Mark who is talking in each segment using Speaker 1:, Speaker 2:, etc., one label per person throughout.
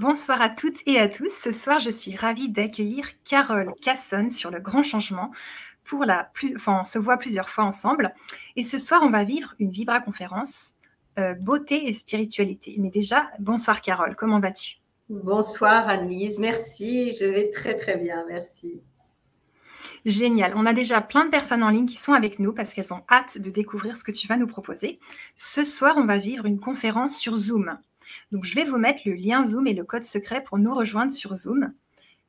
Speaker 1: Bonsoir à toutes et à tous. Ce soir, je suis ravie d'accueillir Carole Casson sur le grand changement. Pour la plus, enfin, on se voit plusieurs fois ensemble. Et ce soir, on va vivre une Vibra conférence euh, beauté et spiritualité. Mais déjà, bonsoir Carole, comment vas-tu?
Speaker 2: Bonsoir Annelise, merci. Je vais très très bien, merci.
Speaker 1: Génial. On a déjà plein de personnes en ligne qui sont avec nous parce qu'elles ont hâte de découvrir ce que tu vas nous proposer. Ce soir, on va vivre une conférence sur Zoom. Donc, je vais vous mettre le lien Zoom et le code secret pour nous rejoindre sur Zoom.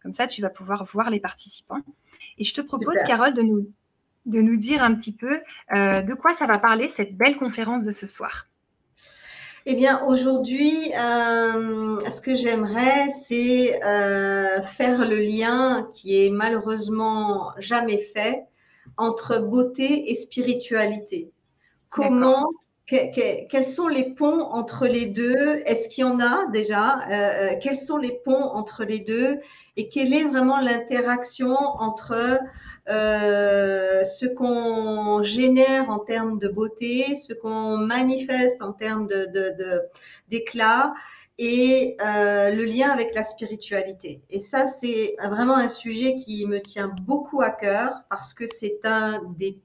Speaker 1: Comme ça, tu vas pouvoir voir les participants. Et je te propose, Carole, de nous, de nous dire un petit peu euh, de quoi ça va parler cette belle conférence de ce soir.
Speaker 2: Eh bien, aujourd'hui, euh, ce que j'aimerais, c'est euh, faire le lien qui est malheureusement jamais fait entre beauté et spiritualité. Comment quels sont les ponts entre les deux? Est-ce qu'il y en a déjà? Euh, euh, Quels sont les ponts entre les deux? Et quelle est vraiment l'interaction entre euh, ce qu'on génère en termes de beauté, ce qu'on manifeste en termes d'éclat et le lien avec la spiritualité? Et ça, c'est vraiment un sujet qui me tient beaucoup à cœur parce que c'est un des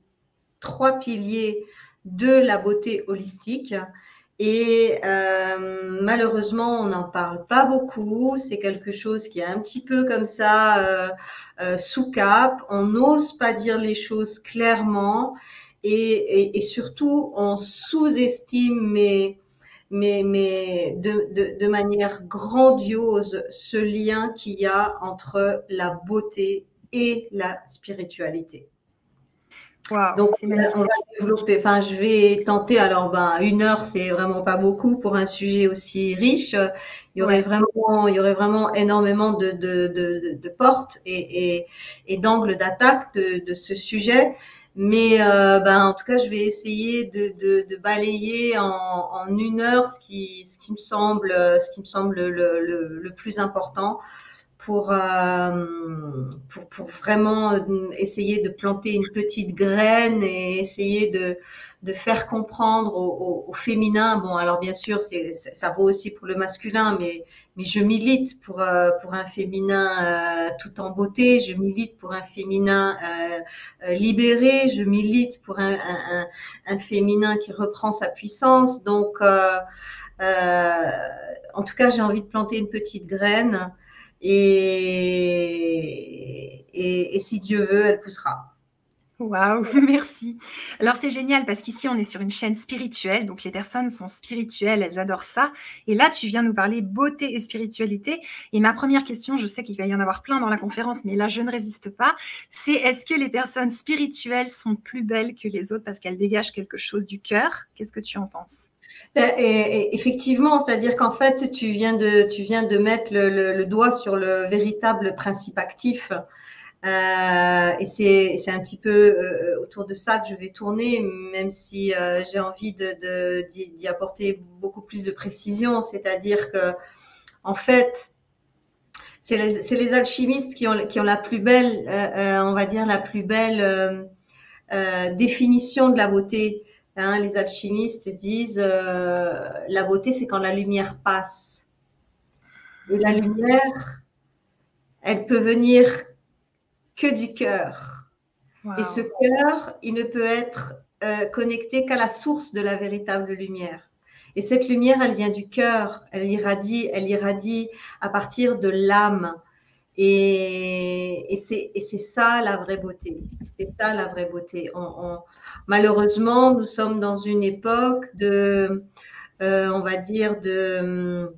Speaker 2: trois piliers de la beauté holistique. Et euh, malheureusement, on n'en parle pas beaucoup. C'est quelque chose qui est un petit peu comme ça euh, euh, sous cap. On n'ose pas dire les choses clairement et, surtout on sous-estime, mais, de manière grandiose, ce lien qu'il y a entre la beauté et la spiritualité. Donc, on va développer. Enfin, je vais tenter. Alors, ben, une heure, c'est vraiment pas beaucoup pour un sujet aussi riche. Il y aurait vraiment, il y aurait vraiment énormément de, de, de, de portes et, et, et d'angles d'attaque de, de, ce sujet. Mais euh, ben, en tout cas, je vais essayer de, de, de balayer en, en, une heure ce qui, ce qui me semble, ce qui me semble le, le, le plus important pour, euh, pour, pour, vraiment essayer de planter une petite graine et essayer de, de faire comprendre au, au, féminin. Bon, alors bien sûr, c'est, ça vaut aussi pour le masculin, mais, mais je milite pour, euh, pour un féminin euh, tout en beauté, je milite pour un féminin euh, libéré, je milite pour un, un, un, féminin qui reprend sa puissance. Donc, en tout cas, j'ai envie de planter une petite graine et, si Dieu veut, elle poussera.
Speaker 1: Waouh, merci. Alors c'est génial parce qu'ici on est sur une chaîne spirituelle, donc les personnes sont spirituelles, elles adorent ça. Et là tu viens nous parler beauté et spiritualité. Et ma première question, je sais qu'il va y en avoir plein dans la conférence, mais là je ne résiste pas, c'est est-ce que les personnes spirituelles sont plus belles que les autres parce qu'elles dégagent quelque chose du cœur? Qu'est-ce que tu en penses?
Speaker 2: Et, effectivement, c'est-à-dire qu'en fait, tu viens de, tu viens de mettre le, le, doigt sur le véritable principe actif. Euh, et c'est un petit peu euh, autour de ça que je vais tourner, même si euh, j'ai envie d'y de, apporter beaucoup plus de précision. C'est-à-dire que, en fait, c'est les, les, alchimistes qui ont, qui ont la plus belle, euh, on va dire, la plus belle définition de la beauté. Hein, les alchimistes disent euh, la beauté, c'est quand la lumière passe. Et la lumière, elle peut venir que du cœur. Et ce cœur, il ne peut être euh, connecté qu'à la source de la véritable lumière. Et cette lumière, elle vient du cœur, elle irradie, elle irradie à partir de l'âme. Et, et c'est ça la vraie beauté. C'est ça la vraie beauté. On, malheureusement, nous sommes dans une époque de, euh, on va dire, de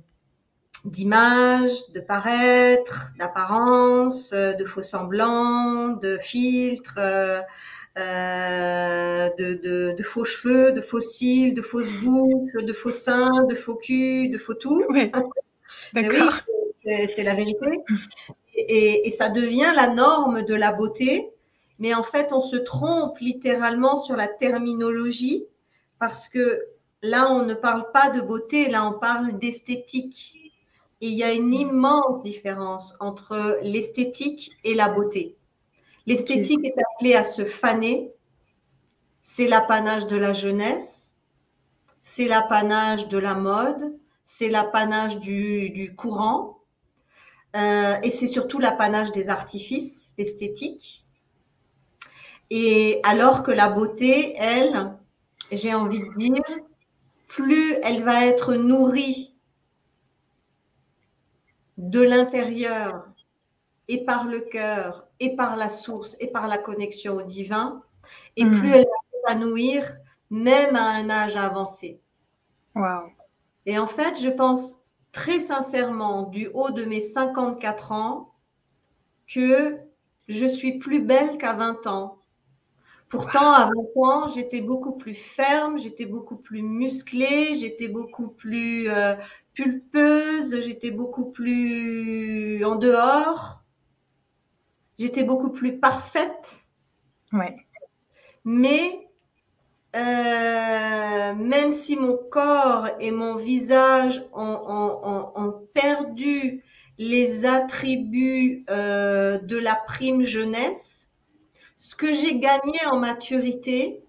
Speaker 2: d'image, de paraître, d'apparence, de faux semblants, de filtres, euh, de, de, de, faux cheveux, de faux cils, de fausses boucles, de faux seins, de faux cul, de faux tout. Oui, c'est la vérité et, ça devient la norme de la beauté. Mais en fait, on se trompe littéralement sur la terminologie parce que là, on ne parle pas de beauté, là, on parle d'esthétique. Et il y a une immense différence entre l'esthétique et la beauté. L'esthétique est appelée à se faner. C'est l'apanage de la jeunesse, c'est l'apanage de la mode, c'est l'apanage du, courant euh, et c'est surtout l'apanage des artifices esthétiques. Et alors que la beauté, elle, j'ai envie de dire, plus elle va être nourrie de l'intérieur et par le cœur et par la source et par la connexion au divin, et plus hmm. elle va s'épanouir même à un âge avancé.
Speaker 1: Wow.
Speaker 2: Et en fait, je pense très sincèrement, du haut de mes 54 ans, que je suis plus belle qu'à 20 ans. Pourtant, à 20 ans, j'étais beaucoup plus ferme, j'étais beaucoup plus musclée, j'étais beaucoup plus euh, pulpeuse, j'étais beaucoup plus en dehors, j'étais beaucoup plus parfaite.
Speaker 1: Ouais.
Speaker 2: Mais euh, même si mon corps et mon visage ont, perdu les attributs euh, de la prime jeunesse, ce que j'ai gagné en maturité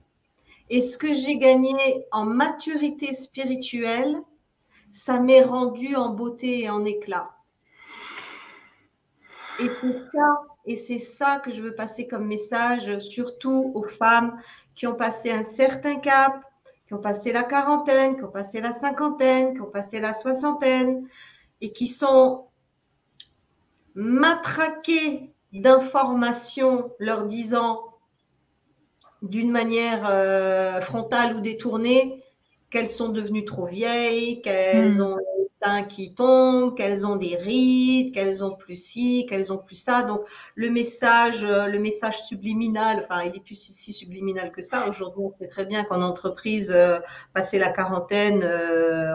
Speaker 2: et ce que j'ai gagné en maturité spirituelle, ça m'est rendu en beauté et en éclat. Et c'est ça, et c'est ça que je veux passer comme message, surtout aux femmes qui ont passé un certain cap, qui ont passé la quarantaine, qui ont passé la cinquantaine, qui ont passé la soixantaine, et qui sont matraquées d'informations leur disant d'une manière euh, frontale ou détournée qu'elles sont devenues trop vieilles, qu'elles hmm. ont qui tombent, qu'elles ont des rides, qu'elles ont plus ci, qu'elles ont plus ça. Donc le message, euh, le message subliminal, enfin il est plus si, subliminal que ça. Aujourd'hui, on sait très bien qu'en entreprise, euh, passer la quarantaine, euh,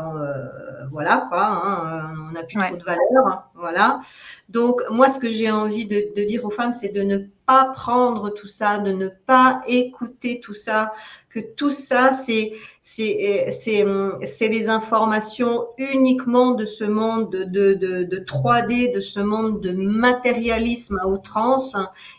Speaker 2: voilà quoi, hein, on n'a plus trop de valeur, hein, voilà. Donc moi, ce que j'ai envie de, de dire aux femmes, c'est de ne pas prendre tout ça, de ne pas écouter tout ça, que tout ça, c'est c'est les informations uniquement de ce monde de, de, de, 3D, de ce monde de matérialisme à outrance,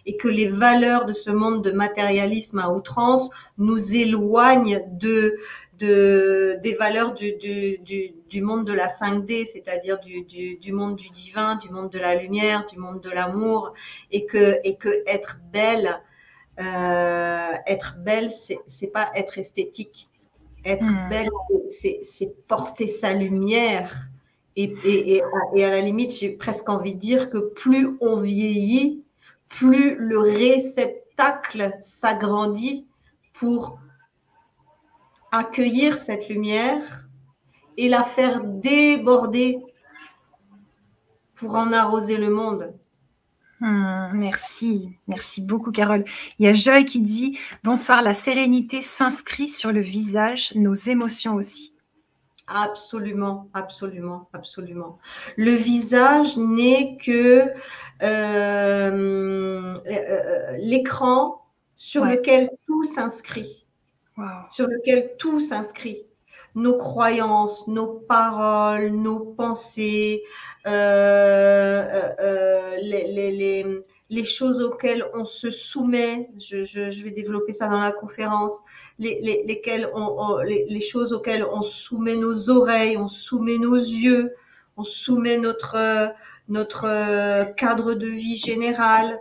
Speaker 2: et que les valeurs de ce monde de matérialisme à outrance nous éloignent de, de, des valeurs du, du, du, du, monde de la 5D, c'est-à-dire du, du, monde du divin, du monde de la lumière, du monde de l'amour, et que, et que être belle, euh, être belle, c'est pas être esthétique. Être hmm. belle, c'est porter sa lumière. Et, et, et, à la limite, j'ai presque envie de dire que plus on vieillit, plus le réceptacle s'agrandit pour accueillir cette lumière et la faire déborder pour en arroser le monde.
Speaker 1: Hmm, merci, merci beaucoup Carole. Il y a Joy qui dit Bonsoir, la sérénité s'inscrit sur le visage, nos émotions aussi.
Speaker 2: Absolument, absolument, absolument. Le visage n'est que euh, euh, l'écran sur lequel tout s'inscrit sur lequel tout s'inscrit. Nos croyances, nos paroles, nos pensées, euh, euh, euh, les, choses auxquelles on se soumet. Je, vais développer ça dans la conférence. Les, lesquelles les, choses auxquelles on soumet nos oreilles, on soumet nos yeux, on soumet notre, notre cadre de vie général,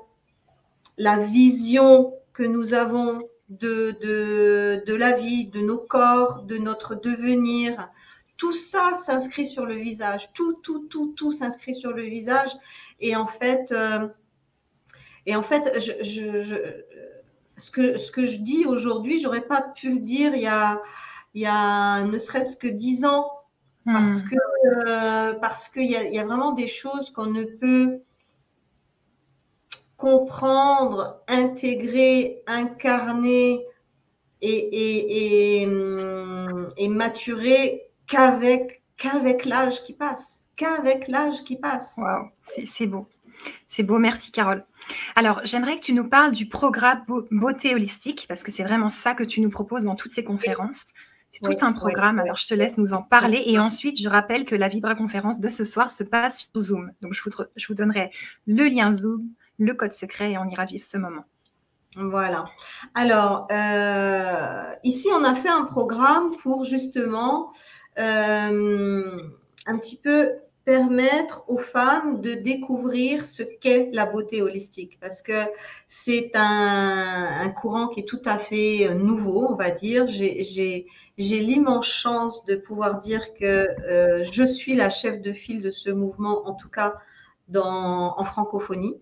Speaker 2: la vision que nous avons de, de, de la vie, de nos corps, de notre devenir. Tout ça s'inscrit sur le visage. Tout, tout, tout, tout s'inscrit sur le visage. Et en fait, euh, et en fait je, je, ce, que, ce que je dis aujourd'hui, j'aurais pas pu le dire il y a, il y a ne serait-ce que dix ans. Parce hmm. que euh, parce qu'il y, y, a vraiment des choses qu'on ne peut comprendre, intégrer, incarner et, et, maturer qu'avec qu'avec l'âge qui passe, qu'avec l'âge qui passe.
Speaker 1: Wow, c'est beau. C'est beau, merci Carole. Alors, j'aimerais que tu nous parles du programme Beauté holistique, parce que c'est vraiment ça que tu nous proposes dans toutes ces conférences. C'est tout un programme, alors je te laisse nous en parler. Et ensuite, je rappelle que la Vibra conférence de ce soir se passe sur Zoom. Donc, je vous, je vous donnerai le lien Zoom le code secret et on ira vivre ce moment.
Speaker 2: Voilà. Alors, euh, ici, on a fait un programme pour justement euh, un petit peu permettre aux femmes de découvrir ce qu'est la beauté holistique parce que c'est un, courant qui est tout à fait euh, nouveau, on va dire. J'ai l'immense chance de pouvoir dire que je suis la chef de file de ce mouvement, en tout cas en francophonie.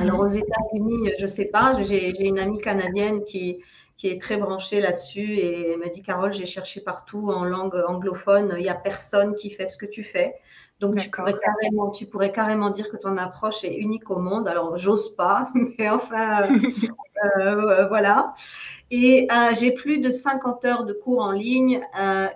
Speaker 2: Alors mhm. aux États-Unis, je ne sais pas, j'ai une amie canadienne qui, qui est très branchée là-dessus et elle m'a dit Carole, j'ai cherché partout en langue anglophone, il n'y a personne qui fait ce que tu fais. Donc, tu pourrais, carrément, tu pourrais carrément dire que ton approche est unique au monde. Alors, j'ose pas, mais enfin, euh, euh, voilà. Et euh, j'ai plus de 50 heures de cours en ligne.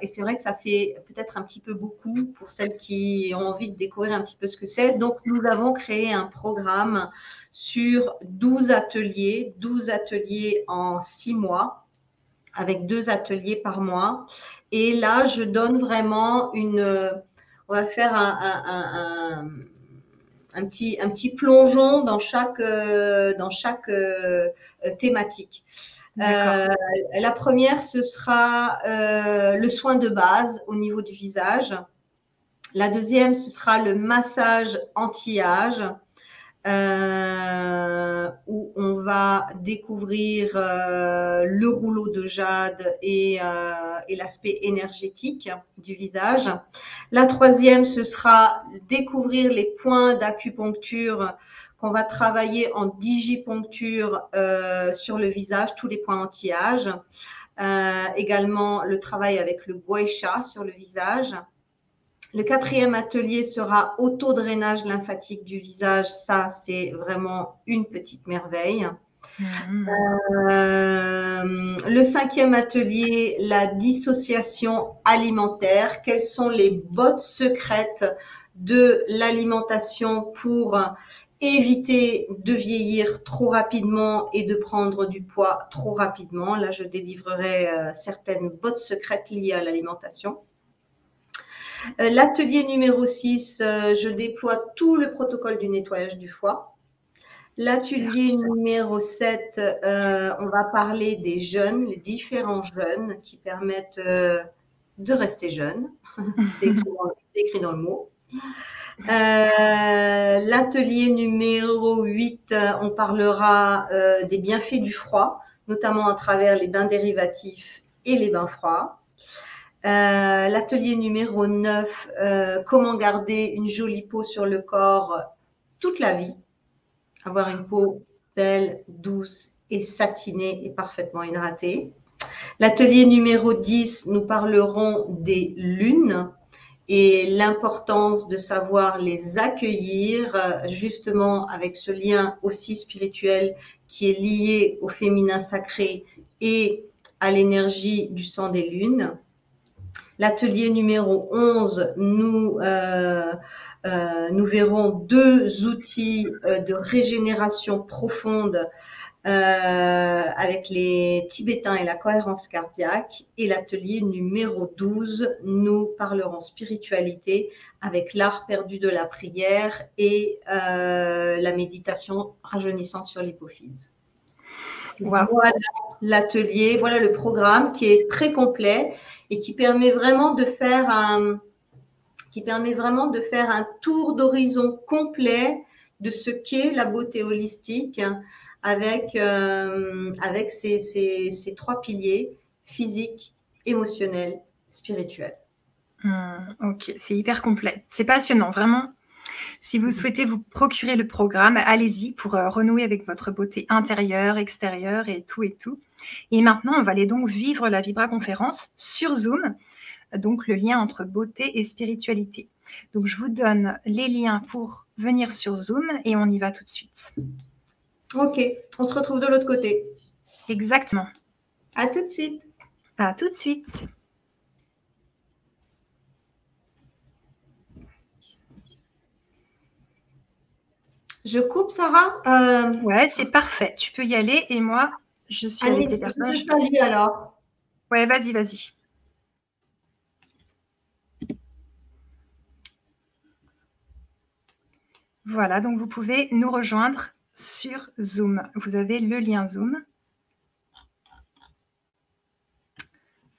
Speaker 2: et c'est vrai que ça fait peut-être un petit peu beaucoup pour celles qui ont envie de découvrir un petit peu ce que c'est. Donc, nous avons créé un programme sur 12 ateliers, 12 ateliers en 6 mois, avec deux ateliers par mois. Et là, je donne vraiment une on va faire un, petit, un petit plongeon dans chaque, euh, dans chaque euh, thématique. Euh, la première, ce sera le soin de base au niveau du visage. La deuxième, ce sera le massage anti-âge. Euh, où on va découvrir euh, le rouleau de jade et, euh, et l'aspect énergétique du visage. La troisième, ce sera découvrir les points d'acupuncture qu'on va travailler en digipuncture sur le visage, tous les points anti-âge. également le travail avec le guaisha sur le visage. Le quatrième atelier sera auto-drainage lymphatique du visage. Ça, c'est vraiment une petite merveille. Mm-hmm. Euh, le cinquième atelier, la dissociation alimentaire. Quelles sont les bottes secrètes de l'alimentation pour éviter de vieillir trop rapidement et de prendre du poids trop rapidement? Là, je délivrerai euh, certaines bottes secrètes liées à l'alimentation. Euh, l'atelier numéro 6, euh, je déploie tout le protocole du nettoyage du foie. L'atelier numéro 7, euh, on va parler des jeunes, les différents jeunes qui permettent de rester jeunes. C'est écrit, dans le mot. L'atelier numéro 8, on parlera des bienfaits du froid, notamment à travers les bains dérivatifs et les bains froids. Euh, l'atelier numéro 9, euh, comment garder une jolie peau sur le corps toute la vie. Avoir une peau belle, douce et satinée et parfaitement hydratée. L'atelier numéro 10, nous parlerons des lunes et l'importance de savoir les accueillir, justement avec ce lien aussi spirituel qui est lié au féminin sacré et à l'énergie du sang des lunes. L'atelier numéro 11, nous, euh, euh, nous verrons deux outils euh, de régénération profonde avec les Tibétains et la cohérence cardiaque. Et l'atelier numéro 12, nous parlerons spiritualité avec l'art perdu de la prière et la méditation rajeunissante sur l'hypophyse. Voilà l'atelier, voilà le programme qui est très complet et qui permet vraiment de faire un, qui permet vraiment de faire un tour d'horizon complet de ce qu'est la beauté holistique avec, euh, avec ces, ces, trois piliers physique, émotionnel, spirituel.
Speaker 1: Hmm, ok, c'est hyper complet. C'est passionnant, vraiment. Si vous souhaitez vous procurer le programme, allez-y pour euh, renouer avec votre beauté intérieure, extérieure et tout et tout. Et maintenant, on va aller donc vivre la Vibra conférence sur Zoom, donc le lien entre beauté et spiritualité. Donc je vous donne les liens pour venir sur Zoom et on y va tout de suite.
Speaker 2: Ok, on se retrouve de l'autre côté.
Speaker 1: Exactement.
Speaker 2: À tout de suite.
Speaker 1: À tout de suite.
Speaker 2: Je coupe, Sarah
Speaker 1: euh... Ouais, c'est parfait. Tu peux y aller et moi, je suis avec des personnes.
Speaker 2: Je alors.
Speaker 1: Ouais, vas-y, vas-y. Voilà, donc vous pouvez nous rejoindre sur Zoom. Vous avez le lien Zoom.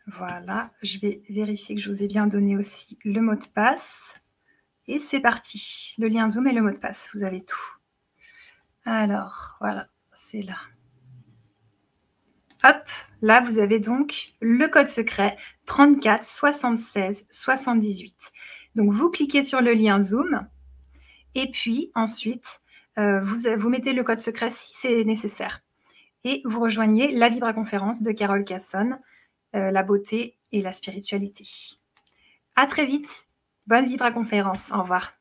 Speaker 1: Voilà, je vais vérifier que je vous ai bien donné aussi le mot de passe. Et c'est parti. Le lien Zoom et le mot de passe, vous avez tout. Alors, voilà, c'est là. Hop, là vous avez donc le code secret 34 76 78. Donc vous cliquez sur le lien Zoom et puis ensuite euh, vous, mettez le code secret si c'est nécessaire et vous rejoignez la Vibra Conférence de Carole Casson, euh, la beauté et la spiritualité. À très vite. Bonne Vibra Conférence. Au revoir.